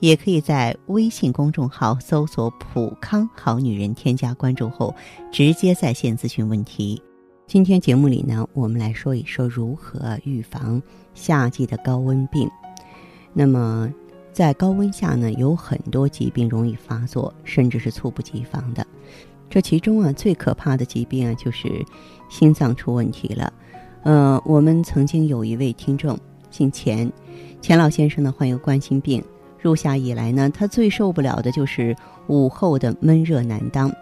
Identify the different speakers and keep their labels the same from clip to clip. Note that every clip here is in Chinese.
Speaker 1: 也可以在微信公众号搜索“普康好女人”，添加关注后直接在线咨询问题。今天节目里呢，我们来说一说如何预防夏季的高温病。那么，在高温下呢，有很多疾病容易发作，甚至是猝不及防的。这其中啊，最可怕的疾病啊，就是心脏出问题了。呃，我们曾经有一位听众姓钱，钱老先生呢，患有冠心病。入夏以来呢，他最受不了的就是午后的闷热难当。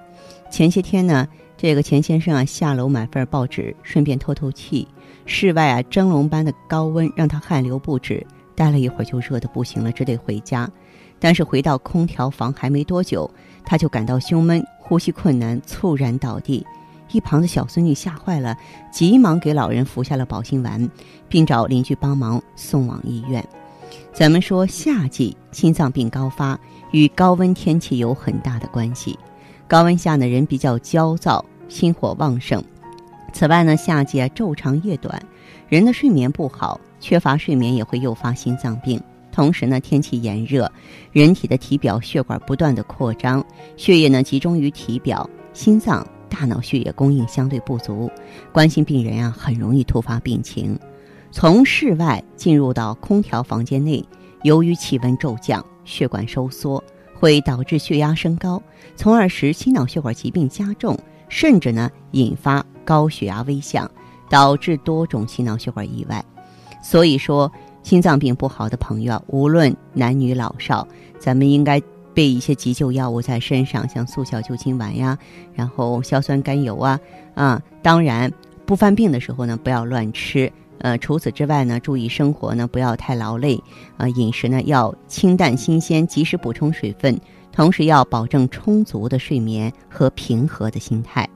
Speaker 1: 前些天呢，这个钱先生啊下楼买份报纸，顺便透透气。室外啊蒸笼般的高温让他汗流不止，待了一会儿就热得不行了，只得回家。但是回到空调房还没多久，他就感到胸闷、呼吸困难，猝然倒地。一旁的小孙女吓坏了，急忙给老人服下了保心丸，并找邻居帮忙送往医院。咱们说，夏季心脏病高发与高温天气有很大的关系。高温下呢，人比较焦躁，心火旺盛。此外呢，夏季啊昼长夜短，人的睡眠不好，缺乏睡眠也会诱发心脏病。同时呢，天气炎热，人体的体表血管不断的扩张，血液呢集中于体表，心脏、大脑血液供应相对不足，冠心病人啊很容易突发病情。从室外进入到空调房间内，由于气温骤降，血管收缩，会导致血压升高，从而使心脑血管疾病加重，甚至呢引发高血压危象，导致多种心脑血管意外。所以说，心脏病不好的朋友，无论男女老少，咱们应该备一些急救药物在身上，像速效救心丸呀，然后硝酸甘油啊，啊，当然不犯病的时候呢，不要乱吃。呃，除此之外呢，注意生活呢，不要太劳累，啊，饮食呢要清淡新鲜，及时补充水分，同时要保证充足的睡眠和平和的心态。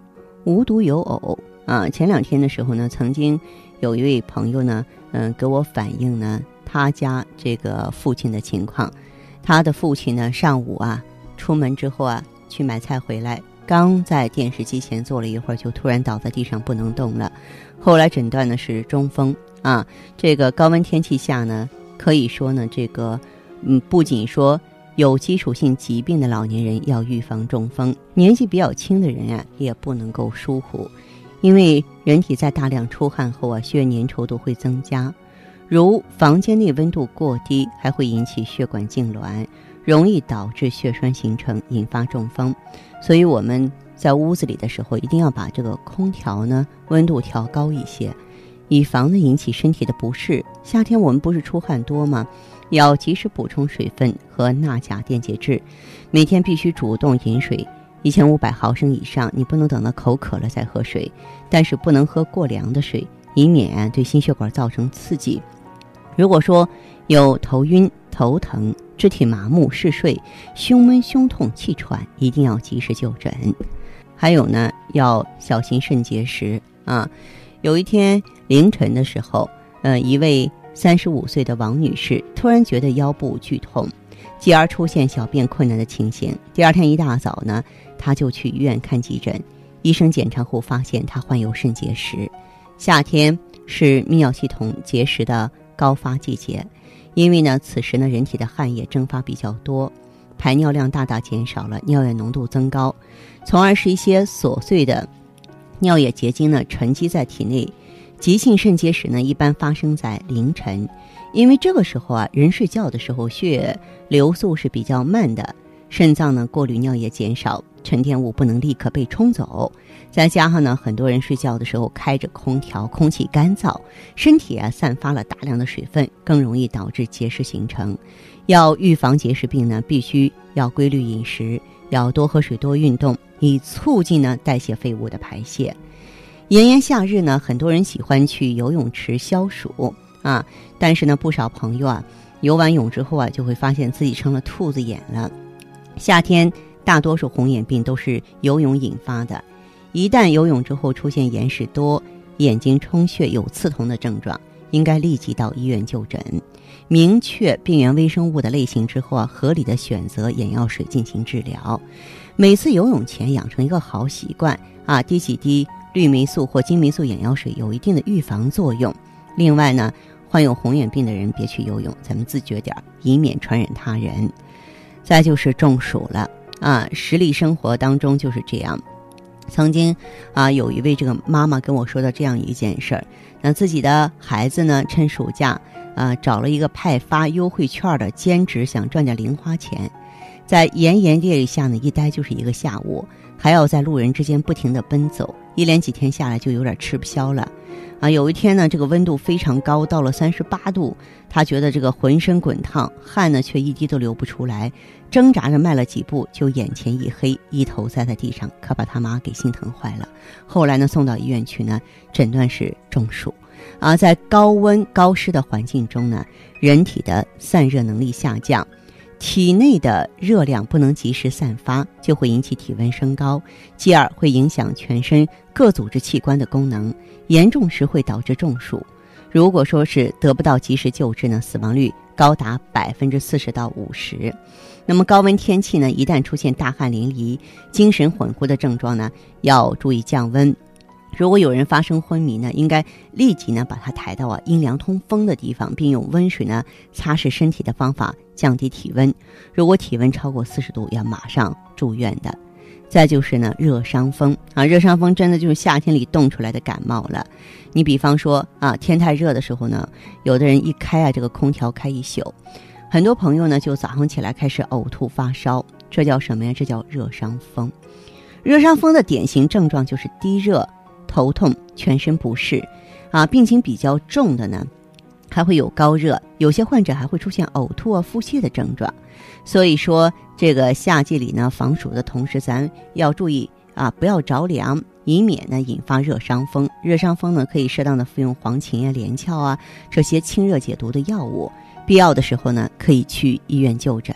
Speaker 1: 无独有偶啊，前两天的时候呢，曾经有一位朋友呢，嗯，给我反映呢，他家这个父亲的情况，他的父亲呢，上午啊出门之后啊去买菜回来。刚在电视机前坐了一会儿，就突然倒在地上不能动了。后来诊断的是中风啊。这个高温天气下呢，可以说呢，这个嗯，不仅说有基础性疾病的老年人要预防中风，年纪比较轻的人呀，也不能够疏忽。因为人体在大量出汗后啊，血粘稠度会增加，如房间内温度过低，还会引起血管痉挛。容易导致血栓形成，引发中风。所以我们在屋子里的时候，一定要把这个空调呢温度调高一些，以防呢引起身体的不适。夏天我们不是出汗多吗？要及时补充水分和钠钾电解质，每天必须主动饮水一千五百毫升以上。你不能等到口渴了再喝水，但是不能喝过凉的水，以免对心血管造成刺激。如果说有头晕、头疼。肢体麻木、嗜睡、胸闷、胸痛、气喘，一定要及时就诊。还有呢，要小心肾结石啊。有一天凌晨的时候，呃，一位三十五岁的王女士突然觉得腰部剧痛，继而出现小便困难的情形。第二天一大早呢，她就去医院看急诊，医生检查后发现她患有肾结石。夏天是泌尿系统结石的高发季节。因为呢，此时呢，人体的汗液蒸发比较多，排尿量大大减少了，尿液浓度增高，从而使一些琐碎的尿液结晶呢沉积在体内。急性肾结石呢，一般发生在凌晨，因为这个时候啊，人睡觉的时候血流速是比较慢的，肾脏呢过滤尿液减少。沉淀物不能立刻被冲走，再加上呢，很多人睡觉的时候开着空调，空气干燥，身体啊散发了大量的水分，更容易导致结石形成。要预防结石病呢，必须要规律饮食，要多喝水，多运动，以促进呢代谢废物的排泄。炎炎夏日呢，很多人喜欢去游泳池消暑啊，但是呢，不少朋友啊，游完泳之后啊，就会发现自己成了兔子眼了。夏天。大多数红眼病都是游泳引发的，一旦游泳之后出现眼屎多、眼睛充血、有刺痛的症状，应该立即到医院就诊。明确病原微生物的类型之后啊，合理的选择眼药水进行治疗。每次游泳前养成一个好习惯啊，滴几滴氯霉素或金霉素眼药水有一定的预防作用。另外呢，患有红眼病的人别去游泳，咱们自觉点儿，以免传染他人。再就是中暑了啊，实例生活当中就是这样。曾经啊，有一位这个妈妈跟我说的这样一件事儿，那自己的孩子呢，趁暑假。啊，找了一个派发优惠券的兼职，想赚点零花钱，在炎炎烈日下呢，一待就是一个下午，还要在路人之间不停地奔走，一连几天下来就有点吃不消了。啊，有一天呢，这个温度非常高，到了三十八度，他觉得这个浑身滚烫，汗呢却一滴都流不出来，挣扎着迈了几步，就眼前一黑，一头栽在地上，可把他妈给心疼坏了。后来呢，送到医院去呢，诊断是中暑。啊，在高温高湿的环境中呢，人体的散热能力下降，体内的热量不能及时散发，就会引起体温升高，继而会影响全身各组织器官的功能，严重时会导致中暑。如果说是得不到及时救治呢，死亡率高达百分之四十到五十。那么高温天气呢，一旦出现大汗淋漓、精神恍惚的症状呢，要注意降温。如果有人发生昏迷呢，应该立即呢把他抬到啊阴凉通风的地方，并用温水呢擦拭身体的方法降低体温。如果体温超过四十度，要马上住院的。再就是呢热伤风啊，热伤风真的就是夏天里冻出来的感冒了。你比方说啊，天太热的时候呢，有的人一开啊这个空调开一宿，很多朋友呢就早上起来开始呕吐发烧，这叫什么呀？这叫热伤风。热伤风的典型症状就是低热。头痛、全身不适，啊，病情比较重的呢，还会有高热，有些患者还会出现呕吐啊、腹泻的症状。所以说，这个夏季里呢，防暑的同时，咱要注意啊，不要着凉，以免呢引发热伤风。热伤风呢，可以适当的服用黄芩啊、连翘啊这些清热解毒的药物，必要的时候呢，可以去医院就诊。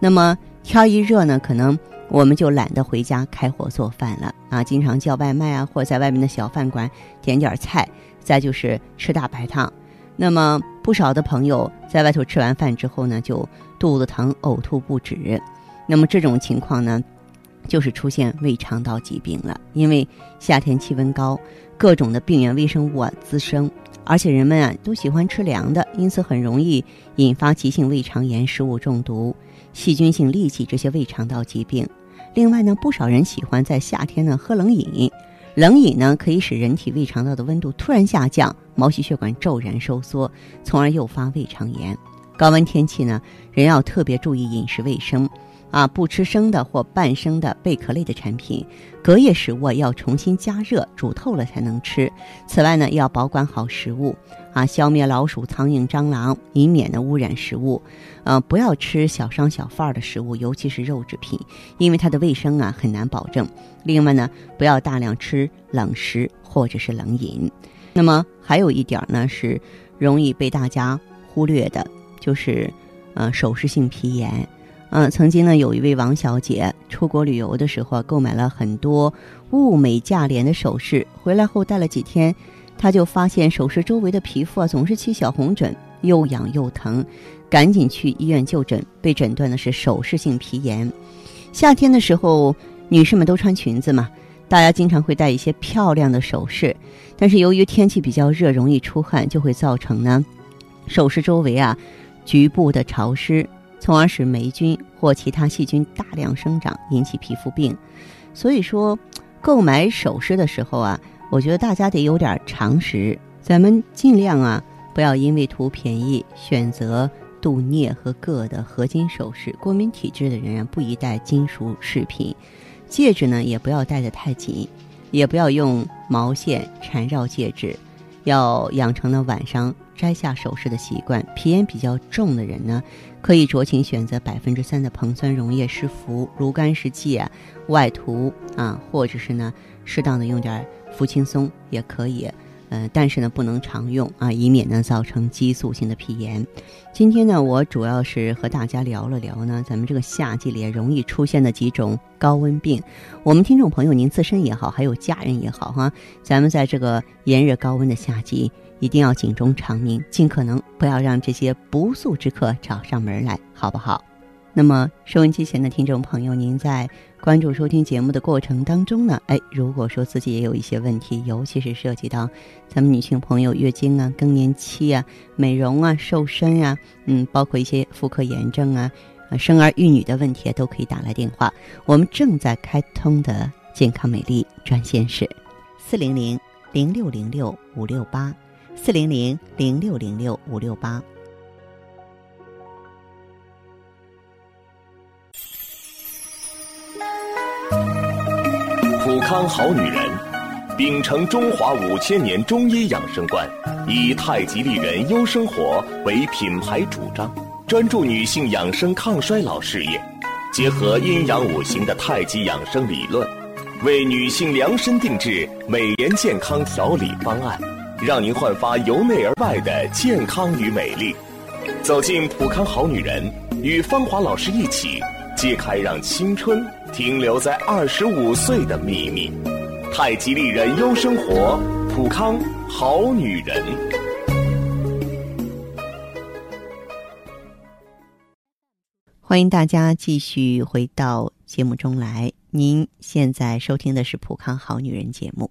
Speaker 1: 那么天一热呢，可能。我们就懒得回家开火做饭了啊，经常叫外卖啊，或在外面的小饭馆点点菜，再就是吃大排档。那么不少的朋友在外头吃完饭之后呢，就肚子疼、呕吐不止。那么这种情况呢，就是出现胃肠道疾病了。因为夏天气温高，各种的病原微生物啊滋生，而且人们啊都喜欢吃凉的，因此很容易引发急性胃肠炎、食物中毒。细菌性痢疾这些胃肠道疾病，另外呢，不少人喜欢在夏天呢喝冷饮，冷饮呢可以使人体胃肠道的温度突然下降，毛细血管骤然收缩，从而诱发胃肠炎。高温天气呢，人要特别注意饮食卫生。啊，不吃生的或半生的贝壳类的产品，隔夜食物要重新加热煮透了才能吃。此外呢，要保管好食物，啊，消灭老鼠、苍蝇、蟑螂，以免呢污染食物。呃，不要吃小商小贩的食物，尤其是肉制品，因为它的卫生啊很难保证。另外呢，不要大量吃冷食或者是冷饮。那么还有一点呢是容易被大家忽略的，就是呃手势性皮炎。嗯，曾经呢，有一位王小姐出国旅游的时候，购买了很多物美价廉的首饰，回来后戴了几天，她就发现首饰周围的皮肤啊总是起小红疹，又痒又疼，赶紧去医院就诊，被诊断的是首饰性皮炎。夏天的时候，女士们都穿裙子嘛，大家经常会戴一些漂亮的首饰，但是由于天气比较热，容易出汗，就会造成呢，首饰周围啊局部的潮湿。从而使霉菌或其他细菌大量生长，引起皮肤病。所以说，购买首饰的时候啊，我觉得大家得有点常识。咱们尽量啊，不要因为图便宜选择镀镍和铬的合金首饰。过敏体质的人啊，不宜戴金属饰品。戒指呢，也不要戴得太紧，也不要用毛线缠绕戒指。要养成了晚上摘下首饰的习惯。皮炎比较重的人呢，可以酌情选择百分之三的硼酸溶液湿敷，炉甘石剂啊外涂啊，或者是呢，适当的用点氟轻松也可以，呃，但是呢不能常用啊，以免呢造成激素性的皮炎。今天呢，我主要是和大家聊了聊呢，咱们这个夏季里容易出现的几种高温病。我们听众朋友，您自身也好，还有家人也好哈，咱们在这个炎热高温的夏季，一定要警钟长鸣，尽可能不要让这些不速之客找上门来，好不好？那么，收音机前的听众朋友，您在关注收听节目的过程当中呢，哎，如果说自己也有一些问题，尤其是涉及到咱们女性朋友月经啊、更年期啊、美容啊、瘦身啊，嗯，包括一些妇科炎症啊、生儿育女的问题，都可以打来电话。我们正在开通的健康美丽专线是四零零零六零六五六八四零零零六零六五六八。
Speaker 2: 普康好女人，秉承中华五千年中医养生观，以太极丽人优生活为品牌主张，专注女性养生抗衰老事业，结合阴阳五行的太极养生理论，为女性量身定制美颜健康调理方案，让您焕发由内而外的健康与美丽。走进普康好女人，与芳华老师一起揭开让青春。停留在二十五岁的秘密，太极丽人优生活，普康好女人。
Speaker 1: 欢迎大家继续回到节目中来。您现在收听的是普康好女人节目。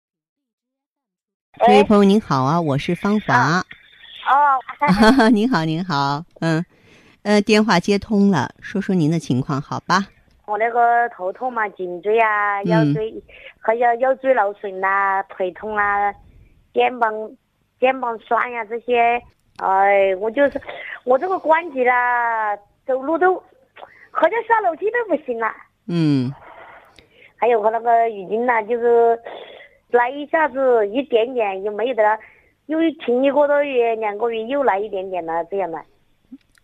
Speaker 1: 这位朋友您好啊，我是芳华。
Speaker 3: 哦，
Speaker 1: 您好，您好，嗯。呃，电话接通了，说说您的情况，好吧？
Speaker 3: 我那个头痛嘛，颈椎啊，腰椎，还有腰椎劳损呐，腿痛啊，肩膀肩膀酸呀，这些，哎，我就是我这个关节啦，走路都好像下楼梯都不行了。
Speaker 1: 嗯。
Speaker 3: 还有我那个月经呐，就是来一下子一点点，又没得了，又停一个多月、两个月又来一点点了，这样的。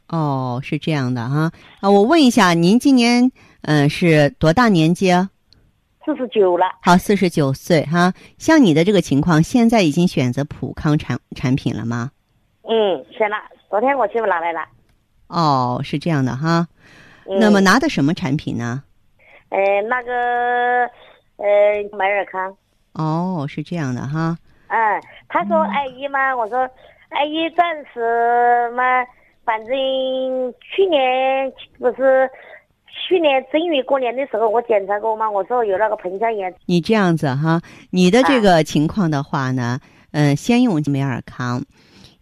Speaker 1: 哦，是这样的哈啊！我问一下，您今年嗯是多大年纪啊？
Speaker 3: 四十九了。
Speaker 1: 好，四十九岁哈。像你的这个情况，现在已经选择普康产产品了吗？
Speaker 3: 嗯，选了。昨天我去拿来了。
Speaker 1: 哦，是这样的哈。那么拿的什么产品呢？
Speaker 3: 呃，那个呃，美尔康。
Speaker 1: 哦，是这样的哈。
Speaker 3: 嗯，他说阿姨嘛，我说阿姨暂时嘛。反正去年不是去年正月过年的时候，我检查过嘛，我说有那个盆腔炎。
Speaker 1: 你这样子哈，你的这个情况的话呢，嗯，先用美尔康。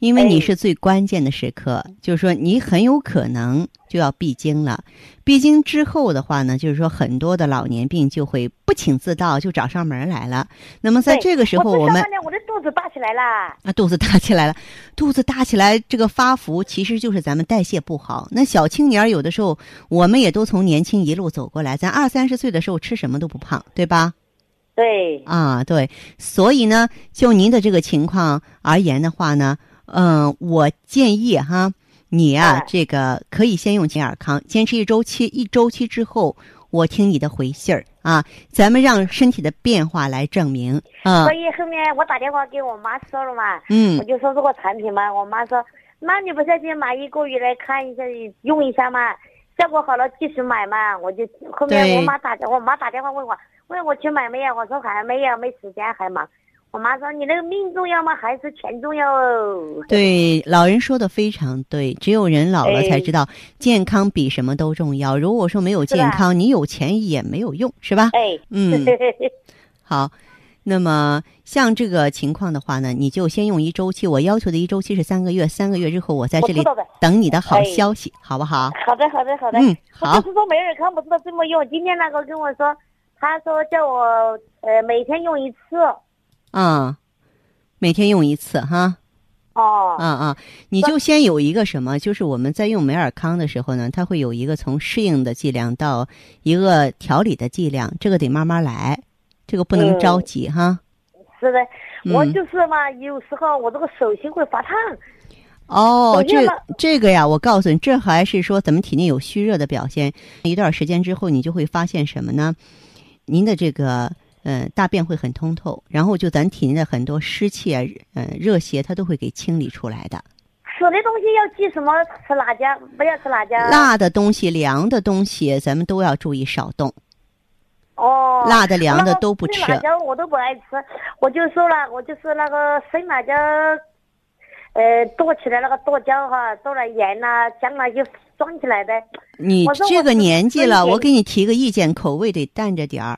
Speaker 1: 因为你是最关键的时刻，就是说你很有可能就要闭经了。闭经之后的话呢，就是说很多的老年病就会不请自到，就找上门来了。那么在这个时候，我们
Speaker 3: 我的肚子大起来了啊，
Speaker 1: 肚子大起来了，肚子大起来，这个发福其实就是咱们代谢不好。那小青年有的时候，我们也都从年轻一路走过来，咱二三十岁的时候吃什么都不胖，对吧？
Speaker 3: 对
Speaker 1: 啊，对。所以呢，就您的这个情况而言的话呢。嗯，我建议哈，你啊，这个可以先用健尔康，坚持一周期，一周期之后，我听你的回信儿啊，咱们让身体的变化来证明啊。
Speaker 3: 所以后面我打电话给我妈说了嘛，嗯，我就说这个产品嘛，我妈说，那你不是先买一个月来看一下，用一下嘛，效果好了继续买嘛，我就后面我妈打我妈打电话问我，问我去买没有，我说还没有，没时间，还忙。我妈说：“你那个命重要吗？还是钱重要哦？”
Speaker 1: 对，老人说的非常对。只有人老了才知道，健康比什么都重要。如果说没有健康，你有钱也没有用，是吧？
Speaker 3: 哎，
Speaker 1: 嗯，好。那么像这个情况的话呢，你就先用一周期。我要求的一周期是三个月，三个月之后我在这里等你的好消息，好不好？
Speaker 3: 好的，好的，好的。
Speaker 1: 嗯，好。
Speaker 3: 就是说，美尔康不知道怎么用。今天那个跟我说，他说叫我呃每天用一次。
Speaker 1: 嗯，每天用一次哈。
Speaker 3: 哦，
Speaker 1: 啊啊，你就先有一个什么，就是我们在用美尔康的时候呢，它会有一个从适应的剂量到一个调理的剂量，这个得慢慢来，这个不能着急哈。
Speaker 3: 是的，我就是嘛，有时候我这个手心会发烫。
Speaker 1: 哦，这这个呀，我告诉你，这还是说咱们体内有虚热的表现。一段时间之后，你就会发现什么呢？您的这个呃大便会很通透，然后就咱体内的很多湿气啊、呃热邪，它都会给清理出来的。
Speaker 3: 吃的东西要忌什么？吃辣椒，不要吃辣椒。
Speaker 1: 辣的东西、凉的东西，咱们都要注意少动。
Speaker 3: 哦。
Speaker 1: 辣的、凉的都不吃。
Speaker 3: 辣椒我都不爱吃，我就说了，我就是那个生辣椒。呃，剁起来那个剁椒哈，剁了盐呐、姜啊，就装起来的。
Speaker 1: 你这个年纪了，我给你提个意见，口味得淡着点儿，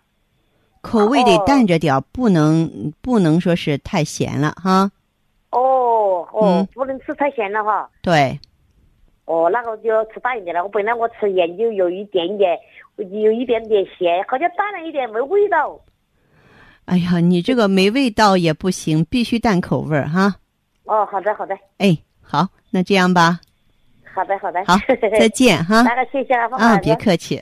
Speaker 1: 口味得淡着点儿，不能不能说是太咸了哈。
Speaker 3: 哦哦，不能吃太咸了哈。
Speaker 1: 对。
Speaker 3: 哦，那个就要吃淡一点了。我本来我吃盐就有一点点，有一点点咸，好像淡了一点，没味道。
Speaker 1: 哎呀，你这个没味道也不行，必须淡口味儿哈。
Speaker 3: 哦，好的，好的。
Speaker 1: 哎，好，那这样吧。
Speaker 3: 好的，好的。
Speaker 1: 好，再见哈。
Speaker 3: 那个谢谢啊，
Speaker 1: 啊，别客气。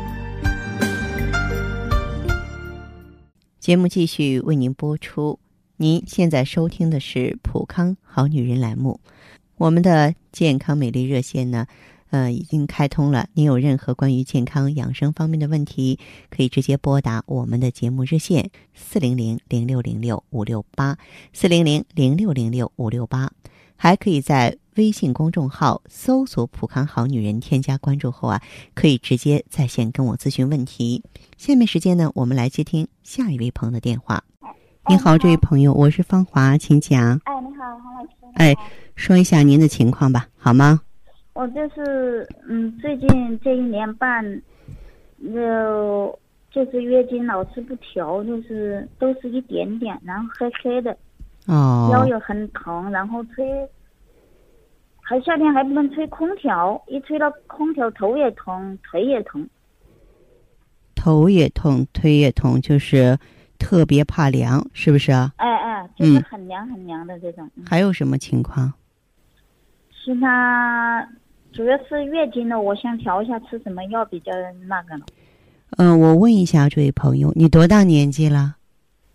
Speaker 1: 节目继续为您播出。您现在收听的是普康好女人栏目，我们的健康美丽热线呢？呃，已经开通了。您有任何关于健康养生方面的问题，可以直接拨打我们的节目热线四零零零六零六五六八四零零零六零六五六八，还可以在微信公众号搜索“普康好女人”，添加关注后啊，可以直接在线跟我咨询问题。下面时间呢，我们来接听下一位朋友的电话。你好，这位朋友，我是芳华，请讲。
Speaker 4: 哎，你好，黄老师。
Speaker 1: 哎，说一下您的情况吧，好吗？
Speaker 4: 我就是嗯，最近这一年半，就就是月经老是不调，就是都是一点点，然后黑黑的，
Speaker 1: 哦，
Speaker 4: 腰又很疼，然后吹，还夏天还不能吹空调，一吹到空调头也疼，腿也疼，
Speaker 1: 头也痛，腿也痛，就是特别怕凉，是不是啊？
Speaker 4: 哎哎，就是很凉很凉的这种。
Speaker 1: 还有什么情况？
Speaker 4: 其他。主要是月经了，我想调一下吃什么药比较那个呢？
Speaker 1: 嗯，我问一下这位朋友，你多大年纪了？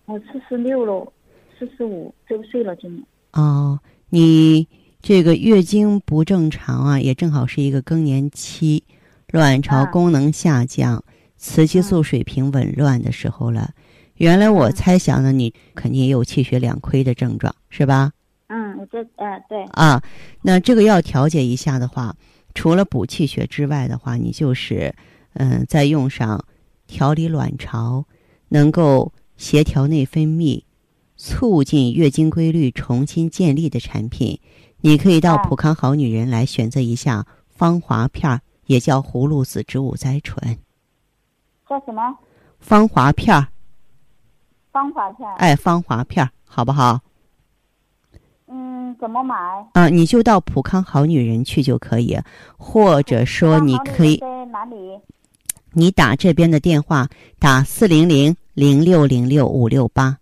Speaker 4: 我四十六了，四十五周岁了，今年。
Speaker 1: 哦，你这个月经不正常啊，也正好是一个更年期，卵巢功能下降，雌激素水平紊乱的时候了。原来我猜想呢，你肯定也有气血两亏的症状，是吧？
Speaker 4: 嗯，我这呃对
Speaker 1: 啊，那这个要调节一下的话，除了补气血之外的话，你就是嗯，再用上调理卵巢、能够协调内分泌、促进月经规律重新建立的产品，你可以到普康好女人来选择一下芳华片儿，也叫葫芦籽植物甾醇。
Speaker 4: 叫什么？
Speaker 1: 芳华片儿。
Speaker 4: 芳华片。
Speaker 1: 哎，芳华片儿，好不好？
Speaker 4: 嗯怎么买？
Speaker 1: 啊，你就到普康好女人去就可以，或者说你可以
Speaker 4: 在哪里？
Speaker 1: 你打这边的电话，打四零零零六零六五六八。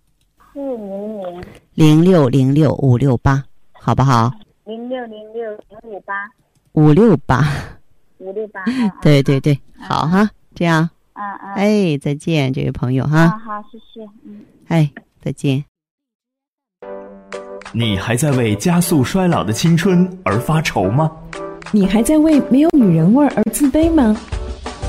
Speaker 4: 四零零
Speaker 1: 零六零六五六八，好不好？
Speaker 4: 零六零六零五八。
Speaker 1: 五六八。
Speaker 4: 五六八。
Speaker 1: 对对对，好哈，这样。
Speaker 4: 嗯嗯。
Speaker 1: 哎，再见，这位朋友哈。
Speaker 4: 好，谢谢。嗯。
Speaker 1: 哎，再见。
Speaker 2: 你还在为加速衰老的青春而发愁吗？
Speaker 5: 你还在为没有女人味而自卑吗？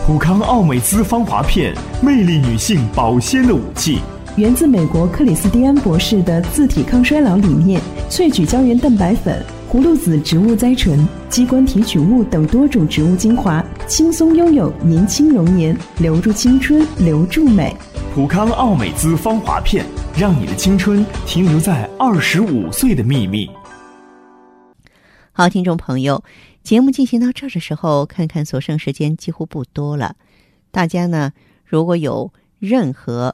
Speaker 2: 普康奥美姿芳华片，魅力女性保鲜的武器，
Speaker 5: 源自美国克里斯蒂安博士的自体抗衰老理念，萃取胶原蛋白粉、葫芦籽植物甾醇、鸡冠提取物等多种植物精华，轻松拥有年轻容颜，留住青春，留住美。
Speaker 6: 普康奥美姿芳华片，让你的青春停留在二十五岁的秘密。
Speaker 1: 好，听众朋友，节目进行到这儿的时候，看看所剩时间几乎不多了，大家呢，如果有任何。